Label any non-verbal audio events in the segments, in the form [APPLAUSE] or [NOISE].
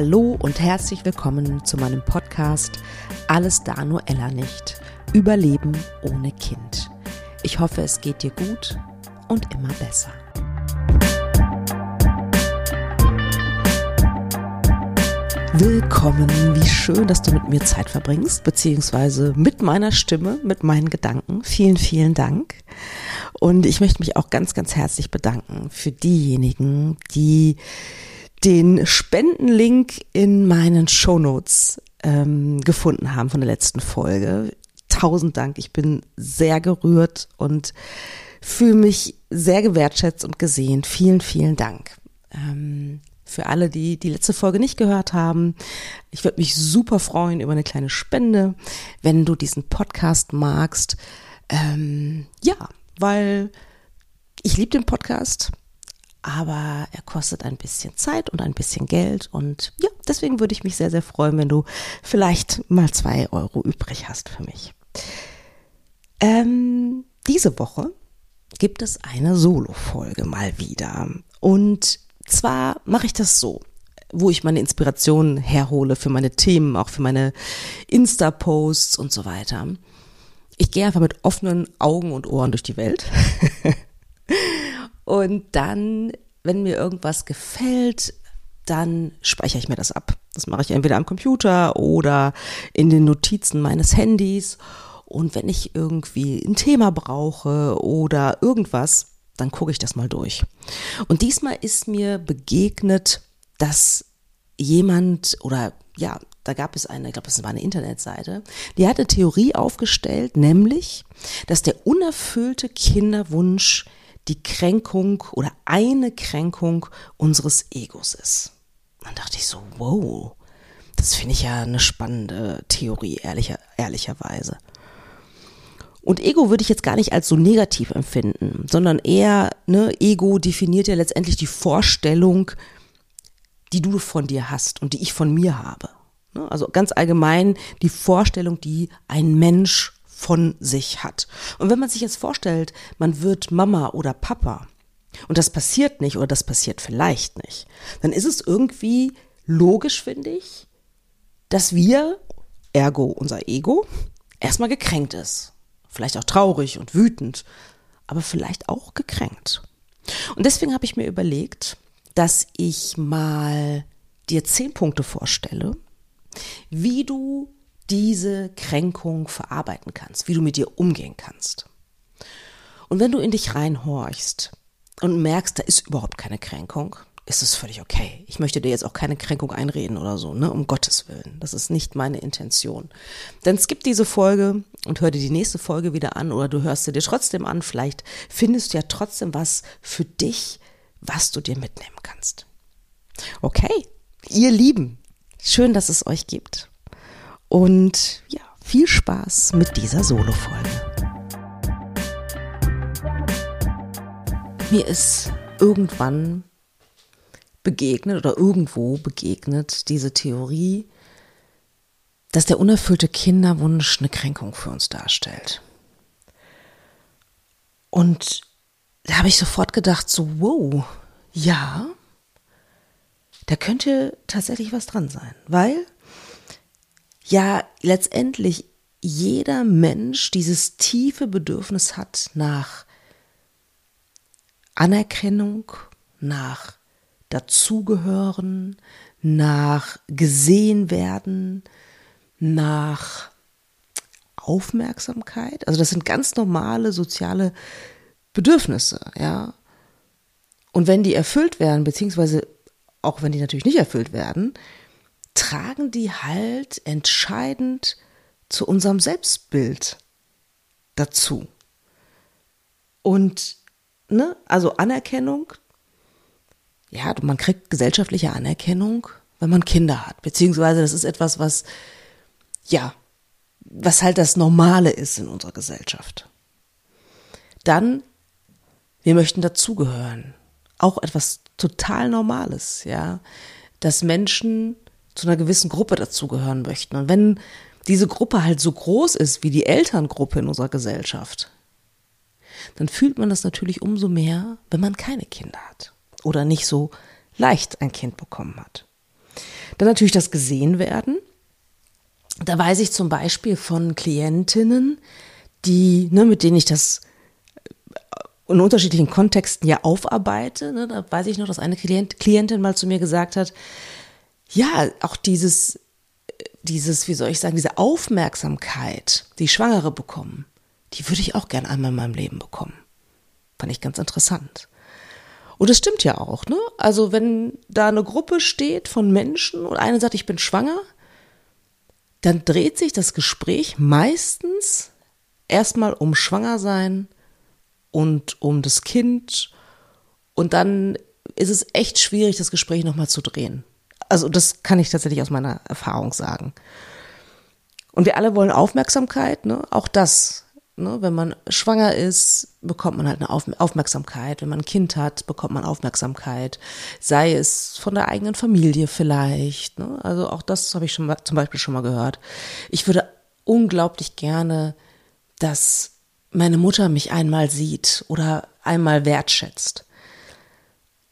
Hallo und herzlich willkommen zu meinem Podcast Alles da nur Ella nicht. Überleben ohne Kind. Ich hoffe, es geht dir gut und immer besser. Willkommen, wie schön, dass du mit mir Zeit verbringst, beziehungsweise mit meiner Stimme, mit meinen Gedanken. Vielen, vielen Dank. Und ich möchte mich auch ganz, ganz herzlich bedanken für diejenigen, die den Spendenlink in meinen Shownotes ähm, gefunden haben von der letzten Folge. Tausend Dank. Ich bin sehr gerührt und fühle mich sehr gewertschätzt und gesehen. Vielen, vielen Dank. Ähm, für alle, die die letzte Folge nicht gehört haben, ich würde mich super freuen über eine kleine Spende, wenn du diesen Podcast magst. Ähm, ja, weil ich liebe den Podcast aber er kostet ein bisschen Zeit und ein bisschen Geld und ja, deswegen würde ich mich sehr, sehr freuen, wenn du vielleicht mal zwei Euro übrig hast für mich. Ähm, diese Woche gibt es eine Solo-Folge mal wieder und zwar mache ich das so, wo ich meine Inspiration herhole für meine Themen, auch für meine Insta-Posts und so weiter. Ich gehe einfach mit offenen Augen und Ohren durch die Welt [LAUGHS] Und dann, wenn mir irgendwas gefällt, dann speichere ich mir das ab. Das mache ich entweder am Computer oder in den Notizen meines Handys. Und wenn ich irgendwie ein Thema brauche oder irgendwas, dann gucke ich das mal durch. Und diesmal ist mir begegnet, dass jemand oder ja, da gab es eine, ich glaube, das war eine Internetseite, die hat eine Theorie aufgestellt, nämlich, dass der unerfüllte Kinderwunsch die Kränkung oder eine Kränkung unseres Egos ist. Dann dachte ich so, wow, das finde ich ja eine spannende Theorie, ehrlicher, ehrlicherweise. Und Ego würde ich jetzt gar nicht als so negativ empfinden, sondern eher, ne, Ego definiert ja letztendlich die Vorstellung, die du von dir hast und die ich von mir habe. Ne? Also ganz allgemein die Vorstellung, die ein Mensch von sich hat. Und wenn man sich jetzt vorstellt, man wird Mama oder Papa und das passiert nicht oder das passiert vielleicht nicht, dann ist es irgendwie logisch, finde ich, dass wir, ergo unser Ego, erstmal gekränkt ist. Vielleicht auch traurig und wütend, aber vielleicht auch gekränkt. Und deswegen habe ich mir überlegt, dass ich mal dir zehn Punkte vorstelle, wie du diese Kränkung verarbeiten kannst, wie du mit dir umgehen kannst. Und wenn du in dich reinhorchst und merkst, da ist überhaupt keine Kränkung, ist es völlig okay. Ich möchte dir jetzt auch keine Kränkung einreden oder so, ne, um Gottes Willen. Das ist nicht meine Intention. Dann skip diese Folge und hör dir die nächste Folge wieder an oder du hörst sie dir trotzdem an. Vielleicht findest du ja trotzdem was für dich, was du dir mitnehmen kannst. Okay, ihr Lieben, schön, dass es euch gibt. Und ja, viel Spaß mit dieser Solo-Folge. Mir ist irgendwann begegnet oder irgendwo begegnet diese Theorie, dass der unerfüllte Kinderwunsch eine Kränkung für uns darstellt. Und da habe ich sofort gedacht, so, wow, ja, da könnte tatsächlich was dran sein, weil ja letztendlich jeder Mensch dieses tiefe Bedürfnis hat nach Anerkennung, nach Dazugehören, nach gesehen werden, nach Aufmerksamkeit. Also das sind ganz normale soziale Bedürfnisse, ja. Und wenn die erfüllt werden, beziehungsweise auch wenn die natürlich nicht erfüllt werden, tragen die halt entscheidend zu unserem Selbstbild dazu. Und, ne, also Anerkennung, ja, man kriegt gesellschaftliche Anerkennung, wenn man Kinder hat, beziehungsweise das ist etwas, was, ja, was halt das Normale ist in unserer Gesellschaft. Dann, wir möchten dazugehören. Auch etwas total Normales, ja, dass Menschen zu einer gewissen Gruppe dazugehören möchten. Und wenn diese Gruppe halt so groß ist wie die Elterngruppe in unserer Gesellschaft, dann fühlt man das natürlich umso mehr, wenn man keine Kinder hat oder nicht so leicht ein Kind bekommen hat. Dann natürlich das gesehen werden. Da weiß ich zum Beispiel von Klientinnen, die, ne, mit denen ich das in unterschiedlichen Kontexten ja aufarbeite. Ne, da weiß ich noch, dass eine Klient, Klientin mal zu mir gesagt hat, ja, auch dieses, dieses, wie soll ich sagen, diese Aufmerksamkeit, die Schwangere bekommen, die würde ich auch gern einmal in meinem Leben bekommen. Fand ich ganz interessant. Und es stimmt ja auch, ne? Also wenn da eine Gruppe steht von Menschen und eine sagt, ich bin schwanger, dann dreht sich das Gespräch meistens erstmal um Schwangersein und um das Kind und dann ist es echt schwierig, das Gespräch nochmal zu drehen. Also das kann ich tatsächlich aus meiner Erfahrung sagen. Und wir alle wollen Aufmerksamkeit, ne? Auch das Ne? Wenn man schwanger ist, bekommt man halt eine Auf Aufmerksamkeit. Wenn man ein Kind hat, bekommt man Aufmerksamkeit. Sei es von der eigenen Familie vielleicht. Ne? Also auch das habe ich schon mal, zum Beispiel schon mal gehört. Ich würde unglaublich gerne, dass meine Mutter mich einmal sieht oder einmal wertschätzt.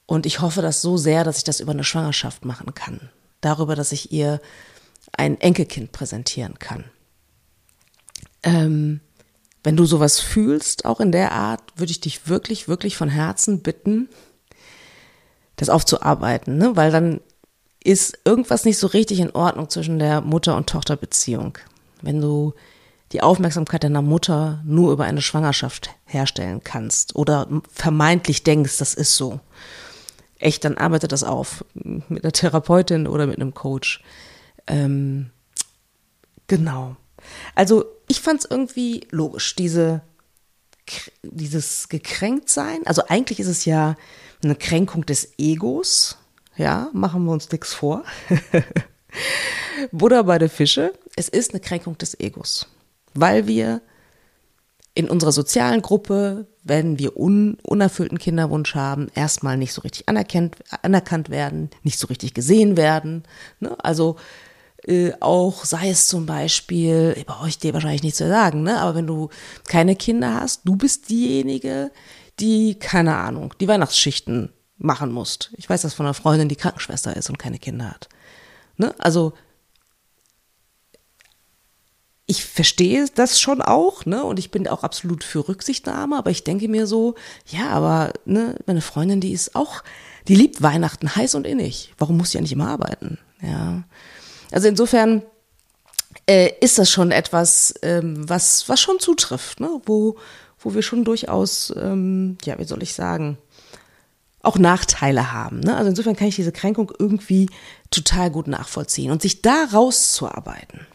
Und ich hoffe das so sehr, dass ich das über eine Schwangerschaft machen kann. Darüber, dass ich ihr ein Enkelkind präsentieren kann. Ähm, wenn du sowas fühlst, auch in der Art, würde ich dich wirklich, wirklich von Herzen bitten, das aufzuarbeiten, ne? weil dann ist irgendwas nicht so richtig in Ordnung zwischen der Mutter- und Tochterbeziehung. Wenn du die Aufmerksamkeit deiner Mutter nur über eine Schwangerschaft herstellen kannst oder vermeintlich denkst, das ist so. Echt, dann arbeite das auf mit einer Therapeutin oder mit einem Coach. Ähm, genau. Also ich fand es irgendwie logisch, diese, dieses Gekränktsein. Also eigentlich ist es ja eine Kränkung des Egos. Ja, machen wir uns nichts vor. [LAUGHS] Buddha bei der Fische. Es ist eine Kränkung des Egos. Weil wir in unserer sozialen Gruppe, wenn wir un, unerfüllten Kinderwunsch haben, erstmal nicht so richtig anerkannt, anerkannt werden, nicht so richtig gesehen werden. Ne? Also äh, auch sei es zum Beispiel, brauche ich dir wahrscheinlich nicht zu sagen, ne? aber wenn du keine Kinder hast, du bist diejenige, die, keine Ahnung, die Weihnachtsschichten machen musst. Ich weiß das von einer Freundin, die Krankenschwester ist und keine Kinder hat. Ne? Also ich verstehe das schon auch, ne? Und ich bin auch absolut für Rücksichtnahme, aber ich denke mir so, ja, aber ne, meine Freundin, die ist auch, die liebt Weihnachten heiß und innig. Warum muss sie ja nicht immer arbeiten? Ja. Also insofern äh, ist das schon etwas, ähm, was, was schon zutrifft, ne? wo, wo wir schon durchaus, ähm, ja, wie soll ich sagen, auch Nachteile haben. Ne? Also insofern kann ich diese Kränkung irgendwie total gut nachvollziehen und sich da rauszuarbeiten.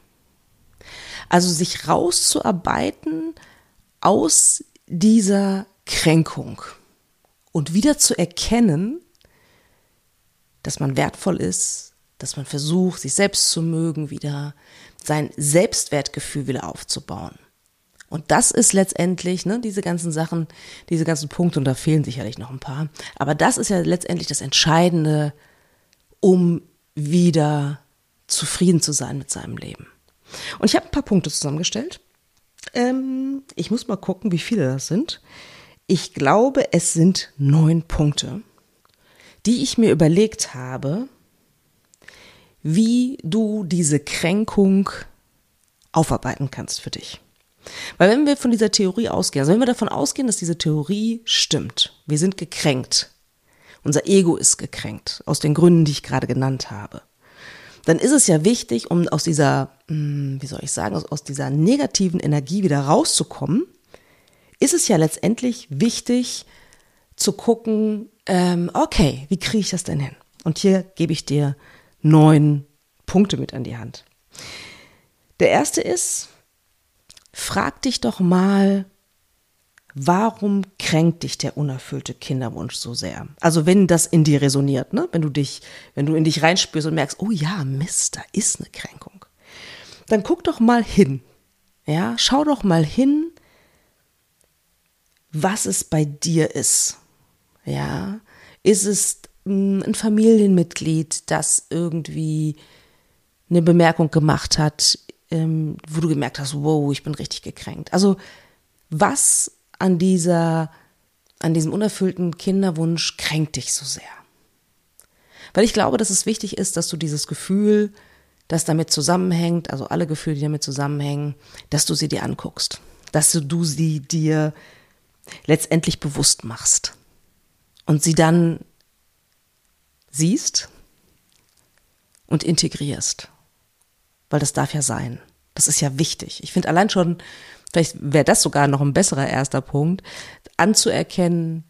Also sich rauszuarbeiten aus dieser Kränkung und wieder zu erkennen, dass man wertvoll ist, dass man versucht, sich selbst zu mögen, wieder sein Selbstwertgefühl wieder aufzubauen. Und das ist letztendlich, ne, diese ganzen Sachen, diese ganzen Punkte, und da fehlen sicherlich noch ein paar, aber das ist ja letztendlich das Entscheidende, um wieder zufrieden zu sein mit seinem Leben. Und ich habe ein paar Punkte zusammengestellt. Ähm, ich muss mal gucken, wie viele das sind. Ich glaube, es sind neun Punkte, die ich mir überlegt habe, wie du diese Kränkung aufarbeiten kannst für dich. Weil wenn wir von dieser Theorie ausgehen, also wenn wir davon ausgehen, dass diese Theorie stimmt, wir sind gekränkt, unser Ego ist gekränkt, aus den Gründen, die ich gerade genannt habe, dann ist es ja wichtig, um aus dieser, hm, wie soll ich sagen, aus, dieser negativen Energie wieder rauszukommen, ist es ja letztendlich wichtig zu gucken, ähm, okay, wie kriege ich das denn hin? Und hier gebe ich dir neun Punkte mit an die Hand. Der erste ist, frag dich doch mal, warum kränkt dich der unerfüllte Kinderwunsch so sehr? Also wenn das in dir resoniert, ne? wenn du dich, wenn du in dich reinspürst und merkst, oh ja, Mist, da ist eine Kränkung, dann guck doch mal hin. Ja, schau doch mal hin, was es bei dir ist. Ja, ist es ein Familienmitglied, das irgendwie eine Bemerkung gemacht hat, ähm, wo du gemerkt hast, wow, ich bin richtig gekränkt. Also was an dieser, an diesem unerfüllten Kinderwunsch kränkt dich so sehr? Weil ich glaube, dass es wichtig ist, dass du dieses Gefühl, das damit zusammenhängt, also alle Gefühle, die damit zusammenhängen, dass du sie dir anguckst. Dass du sie dir letztendlich bewusst machst. Und sie dann siehst und integrierst. Weil das darf ja sein. Das ist ja wichtig. Ich finde allein schon, vielleicht wäre das sogar noch ein besserer erster Punkt, anzuerkennen,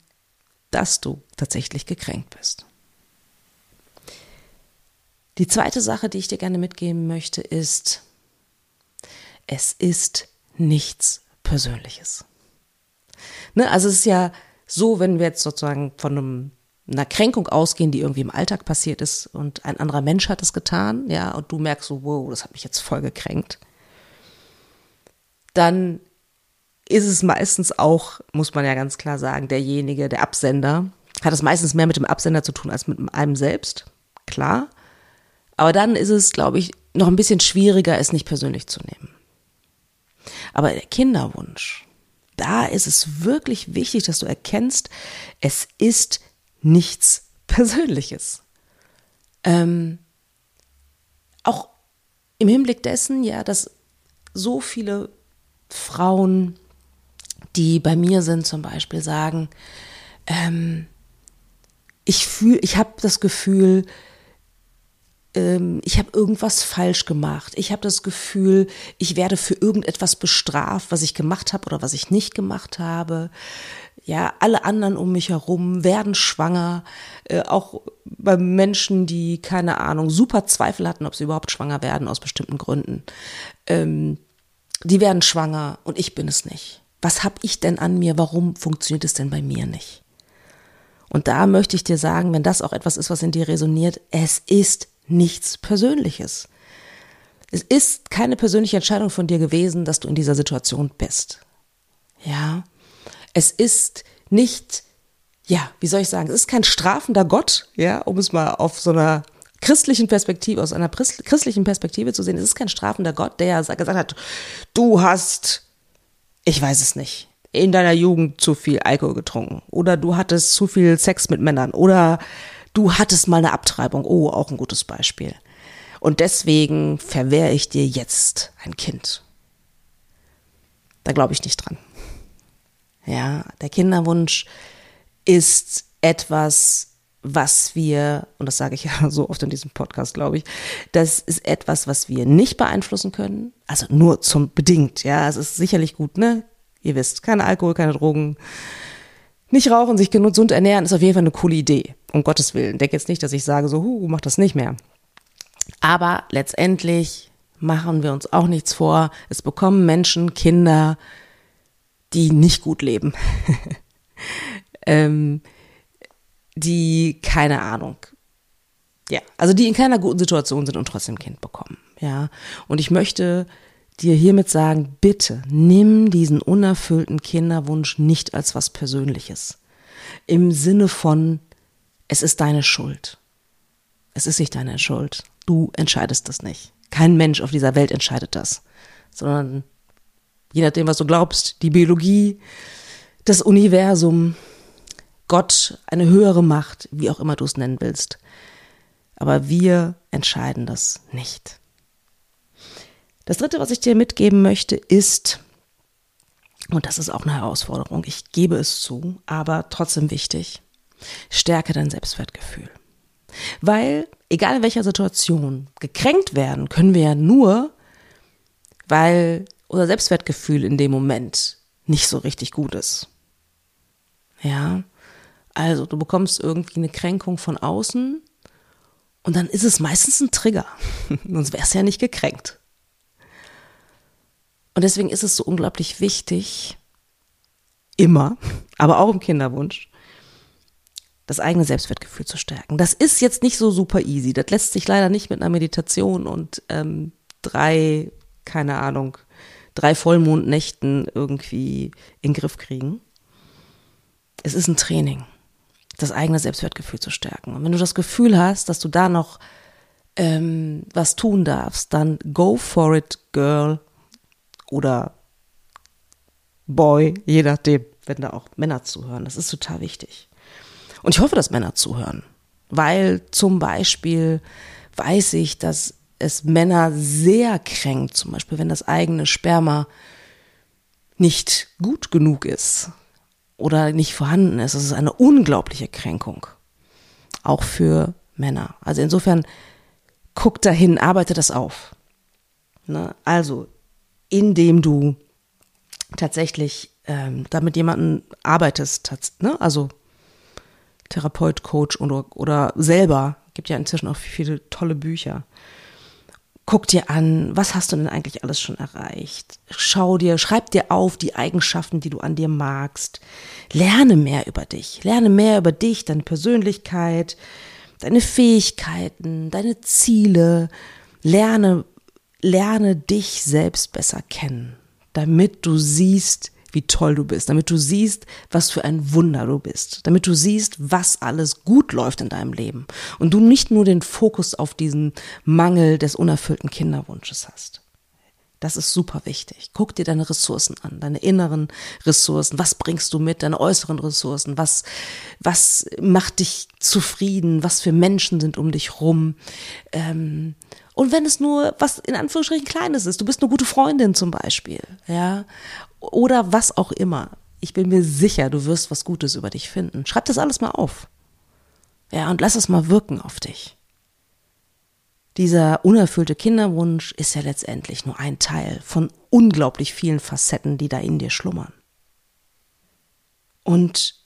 dass du tatsächlich gekränkt bist. Die zweite Sache, die ich dir gerne mitgeben möchte, ist, es ist nichts Persönliches. Ne, also es ist ja so, wenn wir jetzt sozusagen von einem, einer Kränkung ausgehen, die irgendwie im Alltag passiert ist und ein anderer Mensch hat es getan, ja, und du merkst so, wow, das hat mich jetzt voll gekränkt, dann ist es meistens auch, muss man ja ganz klar sagen, derjenige, der Absender, hat es meistens mehr mit dem Absender zu tun als mit einem selbst, klar. Aber dann ist es, glaube ich, noch ein bisschen schwieriger, es nicht persönlich zu nehmen. Aber der Kinderwunsch, da ist es wirklich wichtig, dass du erkennst, es ist nichts Persönliches. Ähm, auch im Hinblick dessen, ja, dass so viele Frauen die bei mir sind zum Beispiel, sagen, ähm, ich fühle, ich habe das Gefühl, ähm, ich habe irgendwas falsch gemacht. Ich habe das Gefühl, ich werde für irgendetwas bestraft, was ich gemacht habe oder was ich nicht gemacht habe. Ja, alle anderen um mich herum werden schwanger, äh, auch bei Menschen, die keine Ahnung, super Zweifel hatten, ob sie überhaupt schwanger werden aus bestimmten Gründen. Ähm, die werden schwanger und ich bin es nicht was habe ich denn an mir? Warum funktioniert es denn bei mir nicht? Und da möchte ich dir sagen, wenn das auch etwas ist, was in dir resoniert, es ist nichts Persönliches. Es ist keine persönliche Entscheidung von dir gewesen, dass du in dieser Situation bist. Ja. Es ist nicht, ja, wie soll ich sagen, es ist kein strafender Gott, ja, um es mal auf so einer christlichen Perspektive, aus einer christlichen Perspektive zu sehen. Es ist kein strafender Gott, der gesagt hat, du hast ich weiß es nicht, in deiner Jugend zu viel Alkohol getrunken oder du hattest zu viel Sex mit Männern oder du hattest mal eine Abtreibung. Oh, auch ein gutes Beispiel. Und deswegen verwehre ich dir jetzt ein Kind. Da glaube ich nicht dran. Ja, der Kinderwunsch ist etwas, was wir, und das sage ich [LAUGHS] ja so oft in diesem Podcast, glaube ich, das ist etwas, was wir nicht beeinflussen können. Also nur zum bedingt, ja. Es ist sicherlich gut, ne? Ihr wisst, kein Alkohol, keine Drogen. Nicht rauchen, sich gesund ernähren, ist auf jeden Fall eine coole Idee. Um Gottes Willen. Denk jetzt nicht, dass ich sage so, hu, mach das nicht mehr. Aber letztendlich machen wir uns auch nichts vor. Es bekommen Menschen, Kinder, die nicht gut leben. [LAUGHS] ähm, die keine Ahnung, ja, also die in keiner guten Situation sind und trotzdem Kind bekommen, ja. Und ich möchte dir hiermit sagen, bitte nimm diesen unerfüllten Kinderwunsch nicht als was Persönliches. Im Sinne von, es ist deine Schuld. Es ist nicht deine Schuld. Du entscheidest das nicht. Kein Mensch auf dieser Welt entscheidet das, sondern je nachdem, was du glaubst, die Biologie, das Universum, Gott, eine höhere Macht, wie auch immer du es nennen willst. Aber wir entscheiden das nicht. Das Dritte, was ich dir mitgeben möchte, ist, und das ist auch eine Herausforderung, ich gebe es zu, aber trotzdem wichtig, stärke dein Selbstwertgefühl. Weil, egal in welcher Situation, gekränkt werden können wir ja nur, weil unser Selbstwertgefühl in dem Moment nicht so richtig gut ist. Ja, also du bekommst irgendwie eine Kränkung von außen und dann ist es meistens ein Trigger. [LAUGHS] Sonst wärst du ja nicht gekränkt. Und deswegen ist es so unglaublich wichtig, immer, [LAUGHS] aber auch im Kinderwunsch, das eigene Selbstwertgefühl zu stärken. Das ist jetzt nicht so super easy. Das lässt sich leider nicht mit einer Meditation und ähm, drei, keine Ahnung, drei Vollmondnächten irgendwie in den Griff kriegen. Es ist ein Training das eigene Selbstwertgefühl zu stärken. Und wenn du das Gefühl hast, dass du da noch ähm, was tun darfst, dann go for it, girl oder boy, je nachdem, wenn da auch Männer zuhören. Das ist total wichtig. Und ich hoffe, dass Männer zuhören. Weil zum Beispiel weiß ich, dass es Männer sehr kränkt, zum Beispiel wenn das eigene Sperma nicht gut genug ist oder nicht vorhanden ist. Das ist eine unglaubliche Kränkung. Auch für Männer. Also insofern guck dahin, arbeite das auf. Ne? Also, indem du tatsächlich ähm, da mit jemandem arbeitest, ne? also Therapeut, Coach oder, oder selber, gibt ja inzwischen auch viele tolle Bücher. Guck dir an, was hast du denn eigentlich alles schon erreicht? Schau dir, schreib dir auf die Eigenschaften, die du an dir magst. Lerne mehr über dich. Lerne mehr über dich, deine Persönlichkeit, deine Fähigkeiten, deine Ziele. Lerne, lerne dich selbst besser kennen, damit du siehst, wie toll du bist, damit du siehst, was für ein Wunder du bist, damit du siehst, was alles gut läuft in deinem Leben und du nicht nur den Fokus auf diesen Mangel des unerfüllten Kinderwunsches hast. Das ist super wichtig. Guck dir deine Ressourcen an, deine inneren Ressourcen. Was bringst du mit? Deine äußeren Ressourcen. Was, was macht dich zufrieden? Was für Menschen sind um dich rum? Ähm, und wenn es nur was in Anführungsstrichen Kleines ist, du bist eine gute Freundin zum Beispiel, ja, oder was auch immer. Ich bin mir sicher, du wirst was Gutes über dich finden. Schreib das alles mal auf. Ja, und lass es mal wirken auf dich. Dieser unerfüllte Kinderwunsch ist ja letztendlich nur ein Teil von unglaublich vielen Facetten, die da in dir schlummern. Und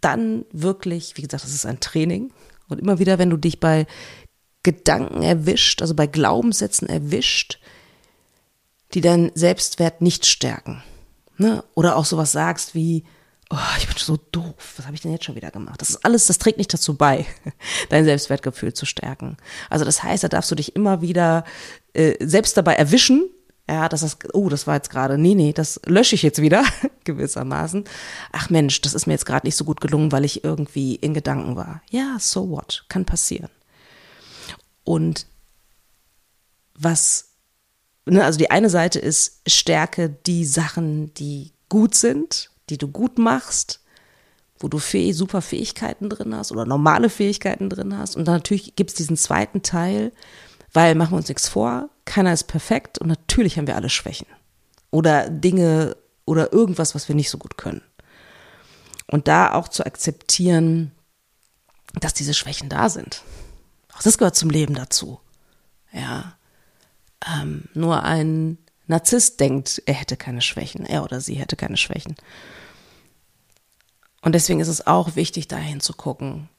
dann wirklich, wie gesagt, das ist ein Training. Und immer wieder, wenn du dich bei Gedanken erwischt, also bei Glaubenssätzen erwischt, die deinen Selbstwert nicht stärken. Ne? Oder auch sowas sagst wie, oh, ich bin so doof, was habe ich denn jetzt schon wieder gemacht? Das ist alles, das trägt nicht dazu bei, [LAUGHS] dein Selbstwertgefühl zu stärken. Also das heißt, da darfst du dich immer wieder äh, selbst dabei erwischen, ja, dass das, oh, das war jetzt gerade, nee, nee, das lösche ich jetzt wieder, [LAUGHS] gewissermaßen. Ach Mensch, das ist mir jetzt gerade nicht so gut gelungen, weil ich irgendwie in Gedanken war. Ja, so what, kann passieren. Und was ne, also die eine Seite ist, stärke die Sachen, die gut sind, die du gut machst, wo du fäh super Fähigkeiten drin hast oder normale Fähigkeiten drin hast. Und dann natürlich gibt es diesen zweiten Teil, weil machen wir uns nichts vor, keiner ist perfekt und natürlich haben wir alle Schwächen oder Dinge oder irgendwas, was wir nicht so gut können. Und da auch zu akzeptieren, dass diese Schwächen da sind. Auch das gehört zum Leben dazu. Ja. Ähm, nur ein Narzisst denkt, er hätte keine Schwächen, er oder sie hätte keine Schwächen. Und deswegen ist es auch wichtig, dahin zu gucken,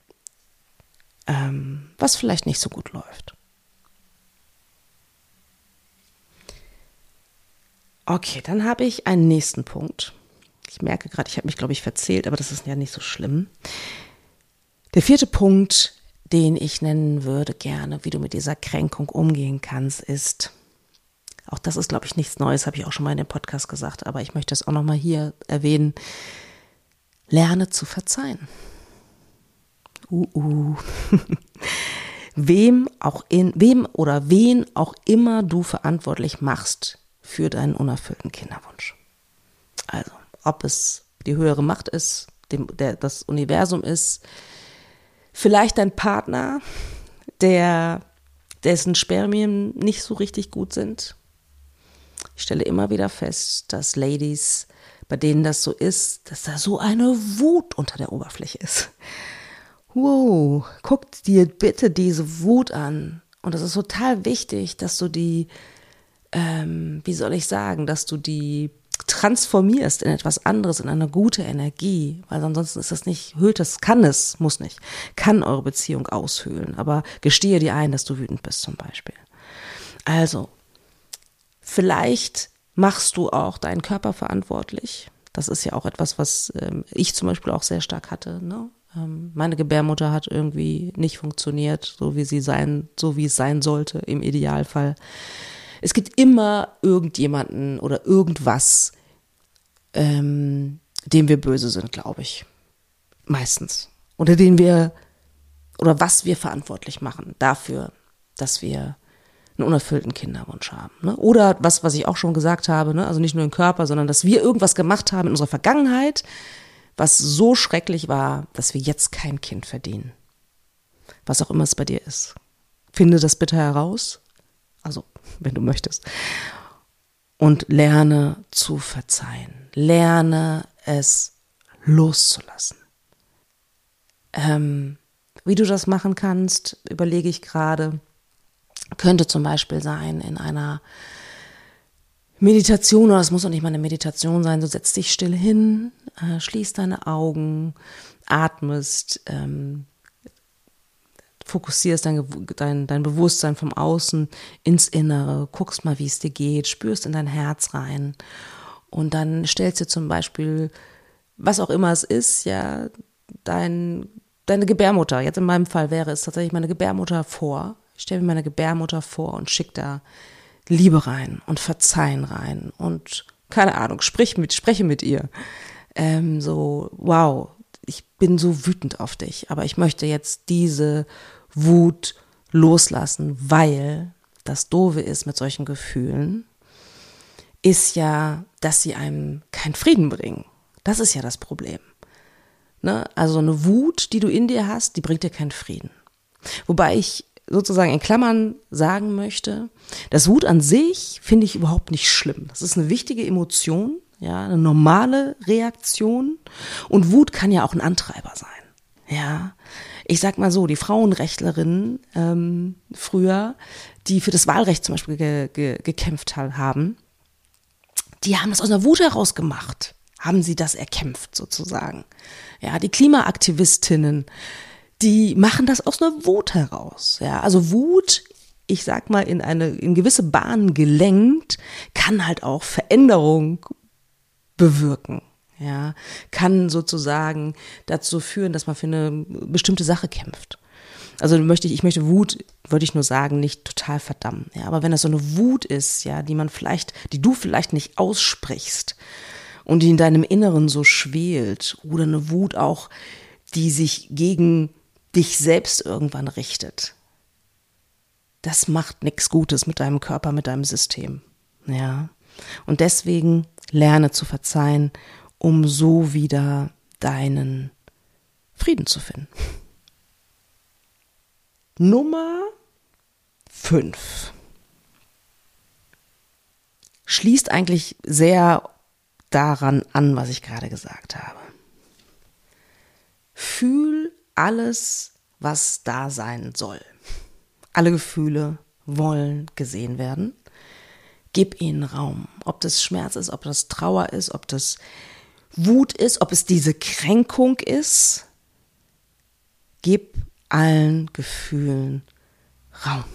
ähm, was vielleicht nicht so gut läuft. Okay, dann habe ich einen nächsten Punkt. Ich merke gerade, ich habe mich, glaube ich, verzählt, aber das ist ja nicht so schlimm. Der vierte Punkt den ich nennen würde gerne, wie du mit dieser Kränkung umgehen kannst, ist, auch das ist, glaube ich, nichts Neues, habe ich auch schon mal in dem Podcast gesagt, aber ich möchte es auch noch mal hier erwähnen. Lerne zu verzeihen. Uh, uh. [LAUGHS] wem auch in, wem oder wen auch immer du verantwortlich machst für deinen unerfüllten Kinderwunsch. Also, ob es die höhere Macht ist, dem, der, das Universum ist, Vielleicht dein Partner, der, dessen Spermien nicht so richtig gut sind. Ich stelle immer wieder fest, dass Ladies, bei denen das so ist, dass da so eine Wut unter der Oberfläche ist. Wow, guck dir bitte diese Wut an. Und das ist total wichtig, dass du die, ähm, wie soll ich sagen, dass du die transformierst in etwas anderes, in eine gute Energie, weil ansonsten ist das nicht, hüllt das, kann es, muss nicht, kann eure Beziehung aushöhlen, aber gestehe dir ein, dass du wütend bist zum Beispiel. Also, vielleicht machst du auch deinen Körper verantwortlich. Das ist ja auch etwas, was ähm, ich zum Beispiel auch sehr stark hatte. Ne? Ähm, meine Gebärmutter hat irgendwie nicht funktioniert, so wie sie sein, so wie es sein sollte im Idealfall. Es gibt immer irgendjemanden oder irgendwas, ähm, dem wir böse sind, glaube ich. Meistens. Oder den wir, oder was wir verantwortlich machen dafür, dass wir einen unerfüllten Kinderwunsch haben. Ne? Oder was, was ich auch schon gesagt habe, ne? also nicht nur im Körper, sondern dass wir irgendwas gemacht haben in unserer Vergangenheit, was so schrecklich war, dass wir jetzt kein Kind verdienen. was auch immer es bei dir ist. Finde das bitte heraus, also wenn du möchtest, und lerne zu verzeihen. Lerne es loszulassen. Ähm, wie du das machen kannst, überlege ich gerade. Könnte zum Beispiel sein in einer Meditation, oder es muss auch nicht mal eine Meditation sein, du setzt dich still hin, äh, schließt deine Augen, atmest, ähm, fokussierst dein, dein, dein Bewusstsein vom Außen ins Innere, guckst mal, wie es dir geht, spürst in dein Herz rein. Und dann stellst du zum Beispiel, was auch immer es ist, ja, dein, deine Gebärmutter, jetzt in meinem Fall wäre es tatsächlich meine Gebärmutter vor, ich stelle mir meine Gebärmutter vor und schick da Liebe rein und Verzeihen rein und keine Ahnung, sprich mit, spreche mit ihr. Ähm, so, wow, ich bin so wütend auf dich, aber ich möchte jetzt diese Wut loslassen, weil das Doofe ist mit solchen Gefühlen, ist ja, dass sie einem keinen Frieden bringen. Das ist ja das Problem. Ne? Also eine Wut, die du in dir hast, die bringt dir keinen Frieden. Wobei ich sozusagen in Klammern sagen möchte, das Wut an sich finde ich überhaupt nicht schlimm. Das ist eine wichtige Emotion, ja, eine normale Reaktion. Und Wut kann ja auch ein Antreiber sein. Ja, ich sag mal so, die Frauenrechtlerinnen ähm, früher, die für das Wahlrecht zum Beispiel ge ge gekämpft haben, die haben das aus einer Wut heraus gemacht, haben sie das erkämpft sozusagen. Ja, die Klimaaktivistinnen, die machen das aus einer Wut heraus. Ja, also Wut ich sag mal, in eine, in gewisse Bahnen gelenkt, kann halt auch Veränderung bewirken. Ja, kann sozusagen dazu führen, dass man für eine bestimmte Sache kämpft. Also möchte ich, ich möchte Wut, würde ich nur sagen, nicht total verdammen. Ja, aber wenn das so eine Wut ist, ja, die man vielleicht, die du vielleicht nicht aussprichst und die in deinem Inneren so schwelt oder eine Wut auch, die sich gegen dich selbst irgendwann richtet. Das macht nichts Gutes mit deinem Körper, mit deinem System. Ja. Und deswegen lerne zu verzeihen, um so wieder deinen Frieden zu finden. [LAUGHS] Nummer 5 schließt eigentlich sehr daran an, was ich gerade gesagt habe. Fühl alles, was da sein soll. Alle Gefühle wollen gesehen werden. Gib ihnen Raum. Ob das Schmerz ist, ob das Trauer ist, ob das Wut ist, ob es diese Kränkung ist. Gib allen Gefühlen Raum.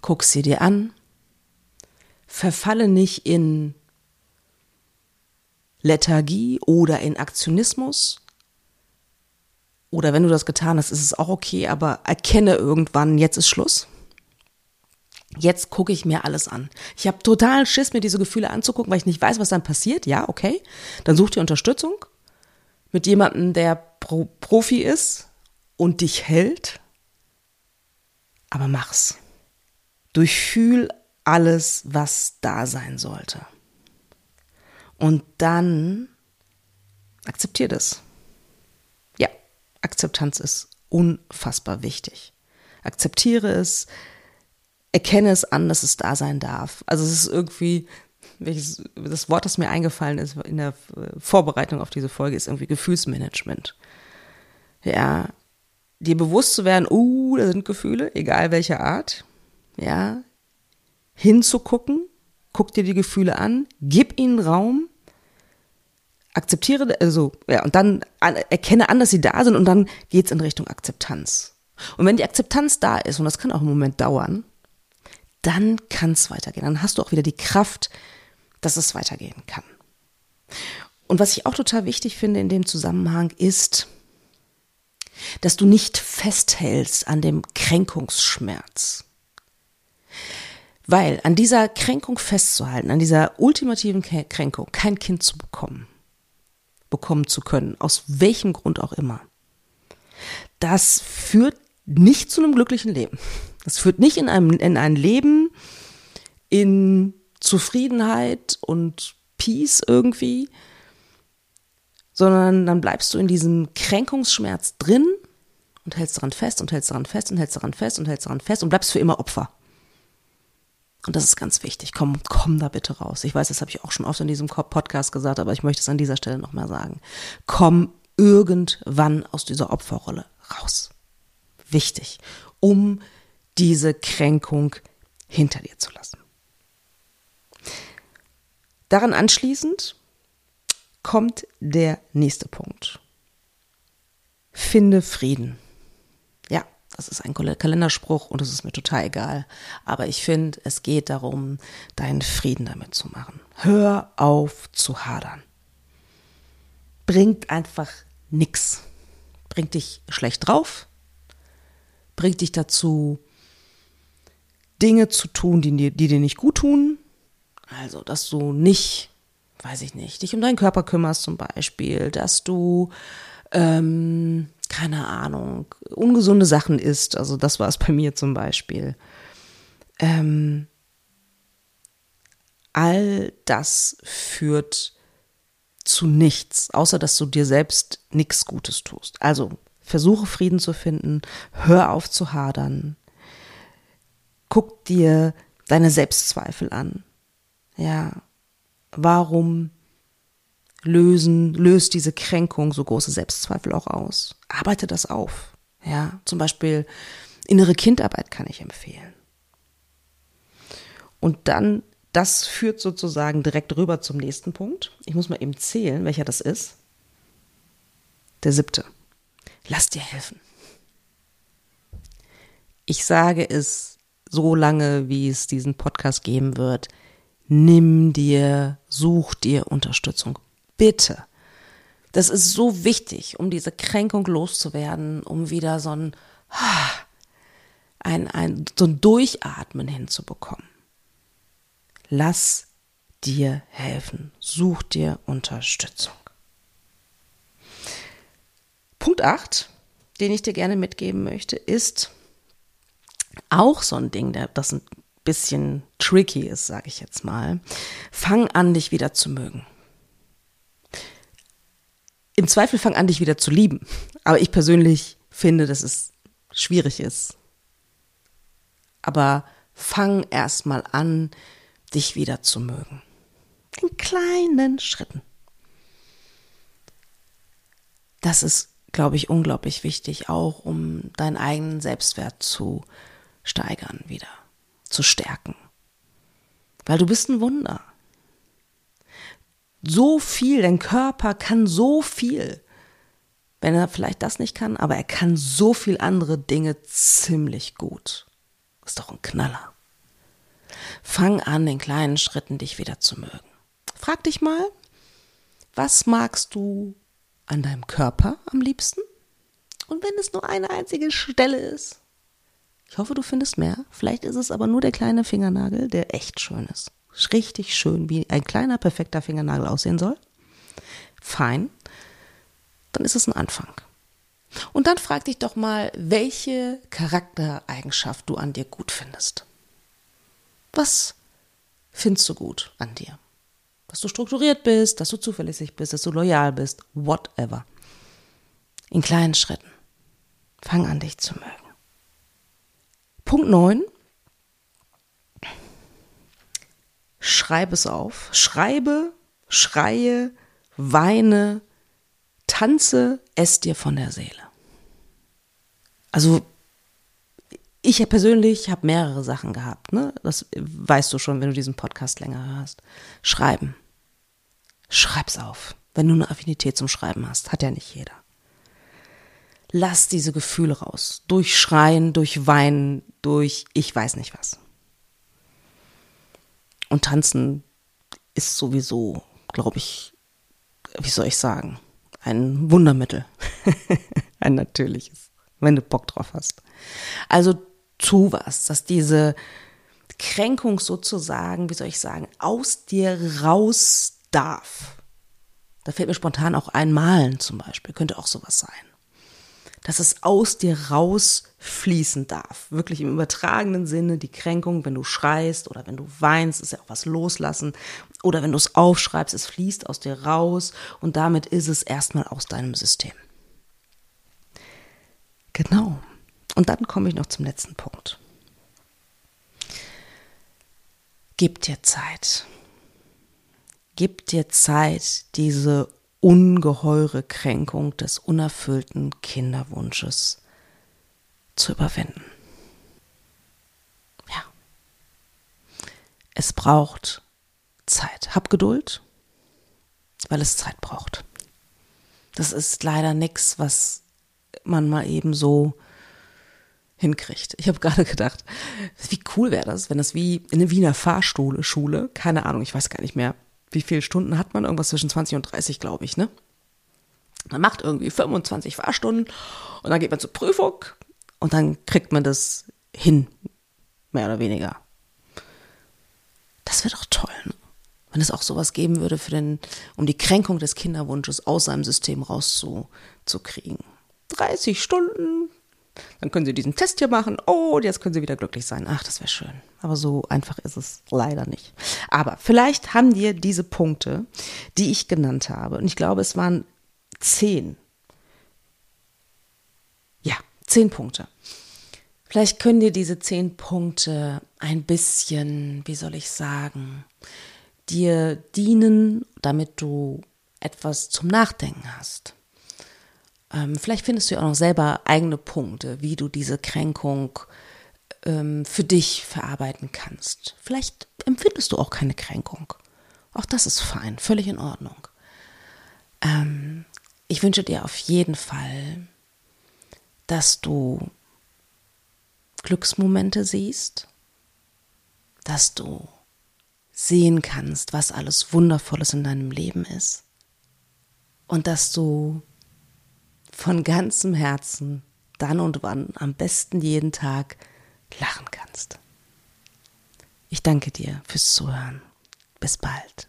Guck sie dir an. Verfalle nicht in Lethargie oder in Aktionismus. Oder wenn du das getan hast, ist es auch okay, aber erkenne irgendwann, jetzt ist Schluss. Jetzt gucke ich mir alles an. Ich habe total Schiss, mir diese Gefühle anzugucken, weil ich nicht weiß, was dann passiert. Ja, okay. Dann such dir Unterstützung mit jemandem, der Pro Profi ist und dich hält. Aber mach's. Durchfühl alles, was da sein sollte. Und dann akzeptier das. Akzeptanz ist unfassbar wichtig. Akzeptiere es, erkenne es an, dass es da sein darf. Also es ist irgendwie, welches, das Wort, das mir eingefallen ist in der Vorbereitung auf diese Folge, ist irgendwie Gefühlsmanagement. Ja, dir bewusst zu werden, uh, da sind Gefühle, egal welcher Art, ja, hinzugucken, guck dir die Gefühle an, gib ihnen Raum, akzeptiere, also, ja, und dann an, erkenne an, dass sie da sind und dann geht's in Richtung Akzeptanz. Und wenn die Akzeptanz da ist, und das kann auch im Moment dauern, dann kann es weitergehen. Dann hast du auch wieder die Kraft, dass es weitergehen kann. Und was ich auch total wichtig finde in dem Zusammenhang ist, dass du nicht festhältst an dem Kränkungsschmerz. Weil an dieser Kränkung festzuhalten, an dieser ultimativen Kränkung, kein Kind zu bekommen, bekommen zu können, aus welchem Grund auch immer, das führt nicht zu einem glücklichen Leben. Das führt nicht in, einem, in ein Leben in Zufriedenheit und Peace irgendwie, sondern dann bleibst du in diesem Kränkungsschmerz drin und hältst daran fest und hältst daran fest und hältst daran fest und hältst daran fest und bleibst für immer Opfer. Und das ist ganz wichtig. Komm, komm da bitte raus. Ich weiß, das habe ich auch schon oft in diesem Podcast gesagt, aber ich möchte es an dieser Stelle nochmal sagen. Komm irgendwann aus dieser Opferrolle raus. Wichtig, um diese Kränkung hinter dir zu lassen. Daran anschließend kommt der nächste Punkt. Finde Frieden. Das ist ein Kalenderspruch und es ist mir total egal. Aber ich finde, es geht darum, deinen Frieden damit zu machen. Hör auf zu hadern. Bringt einfach nix. Bringt dich schlecht drauf. Bringt dich dazu, Dinge zu tun, die, die dir nicht gut tun. Also, dass du nicht, weiß ich nicht, dich um deinen Körper kümmerst zum Beispiel, dass du, ähm, keine Ahnung, ungesunde Sachen isst. Also, das war es bei mir zum Beispiel. Ähm, all das führt zu nichts, außer dass du dir selbst nichts Gutes tust. Also versuche Frieden zu finden, hör auf zu hadern, guck dir deine Selbstzweifel an. Ja, warum lösen, löst diese Kränkung so große Selbstzweifel auch aus? Arbeite das auf. Ja, zum Beispiel innere Kindarbeit kann ich empfehlen. Und dann, das führt sozusagen direkt rüber zum nächsten Punkt. Ich muss mal eben zählen, welcher das ist. Der siebte. Lass dir helfen. Ich sage es so lange, wie es diesen Podcast geben wird, nimm dir, such dir Unterstützung. Bitte. Das ist so wichtig, um diese Kränkung loszuwerden, um wieder so ein, ein, ein, so ein Durchatmen hinzubekommen. Lass dir helfen. Such dir Unterstützung. Punkt 8, den ich dir gerne mitgeben möchte, ist, auch so ein Ding, das ein bisschen tricky ist, sage ich jetzt mal. Fang an, dich wieder zu mögen. Im Zweifel fang an, dich wieder zu lieben. Aber ich persönlich finde, dass es schwierig ist. Aber fang erstmal an, dich wieder zu mögen. In kleinen Schritten. Das ist, glaube ich, unglaublich wichtig, auch um deinen eigenen Selbstwert zu steigern wieder, zu stärken. Weil du bist ein Wunder. So viel, dein Körper kann so viel. Wenn er vielleicht das nicht kann, aber er kann so viel andere Dinge ziemlich gut. Ist doch ein Knaller. Fang an, in kleinen Schritten dich wieder zu mögen. Frag dich mal, was magst du an deinem Körper am liebsten? Und wenn es nur eine einzige Stelle ist, ich hoffe, du findest mehr. Vielleicht ist es aber nur der kleine Fingernagel, der echt schön ist. Richtig schön, wie ein kleiner, perfekter Fingernagel aussehen soll. Fein. Dann ist es ein Anfang. Und dann frag dich doch mal, welche Charaktereigenschaft du an dir gut findest. Was findest du gut an dir? Dass du strukturiert bist, dass du zuverlässig bist, dass du loyal bist, whatever. In kleinen Schritten. Fang an, dich zu mögen. Punkt 9. Schreibe es auf. Schreibe, schreie, weine, tanze es dir von der Seele. Also ich persönlich habe mehrere Sachen gehabt. Ne? Das weißt du schon, wenn du diesen Podcast länger hörst. Schreiben. Schreib's auf, wenn du eine Affinität zum Schreiben hast. Hat ja nicht jeder. Lass diese Gefühle raus. Durch Schreien, durch Weinen, durch ich weiß nicht was. Und tanzen ist sowieso, glaube ich, wie soll ich sagen, ein Wundermittel. [LAUGHS] ein natürliches, wenn du Bock drauf hast. Also tu was, dass diese Kränkung sozusagen, wie soll ich sagen, aus dir raus darf. Da fällt mir spontan auch ein Malen zum Beispiel, könnte auch sowas sein dass es aus dir rausfließen darf. Wirklich im übertragenen Sinne die Kränkung, wenn du schreist oder wenn du weinst, ist ja auch was loslassen. Oder wenn du es aufschreibst, es fließt aus dir raus und damit ist es erstmal aus deinem System. Genau. Und dann komme ich noch zum letzten Punkt. Gib dir Zeit. Gib dir Zeit, diese ungeheure Kränkung des unerfüllten Kinderwunsches zu überwinden. Ja. Es braucht Zeit. Hab Geduld, weil es Zeit braucht. Das ist leider nichts, was man mal eben so hinkriegt. Ich habe gerade gedacht, wie cool wäre das, wenn das wie in einer Wiener Fahrschule, Schule, keine Ahnung, ich weiß gar nicht mehr, wie viele Stunden hat man, irgendwas zwischen 20 und 30, glaube ich, ne? Man macht irgendwie 25 Fahrstunden und dann geht man zur Prüfung und dann kriegt man das hin, mehr oder weniger. Das wäre doch toll, ne? wenn es auch sowas geben würde, für den, um die Kränkung des Kinderwunsches aus seinem System rauszukriegen. 30 Stunden, dann können Sie diesen Test hier machen. Oh, jetzt können Sie wieder glücklich sein. Ach, das wäre schön. Aber so einfach ist es leider nicht. Aber vielleicht haben dir diese Punkte, die ich genannt habe, und ich glaube, es waren zehn. Ja, zehn Punkte. Vielleicht können dir diese zehn Punkte ein bisschen, wie soll ich sagen, dir dienen, damit du etwas zum Nachdenken hast. Ähm, vielleicht findest du ja auch noch selber eigene Punkte, wie du diese Kränkung ähm, für dich verarbeiten kannst. Vielleicht empfindest du auch keine Kränkung. Auch das ist fein, völlig in Ordnung. Ähm, ich wünsche dir auf jeden Fall, dass du Glücksmomente siehst, dass du sehen kannst, was alles Wundervolles in deinem Leben ist und dass du von ganzem Herzen dann und wann, am besten jeden Tag, lachen kannst. Ich danke dir fürs Zuhören. Bis bald.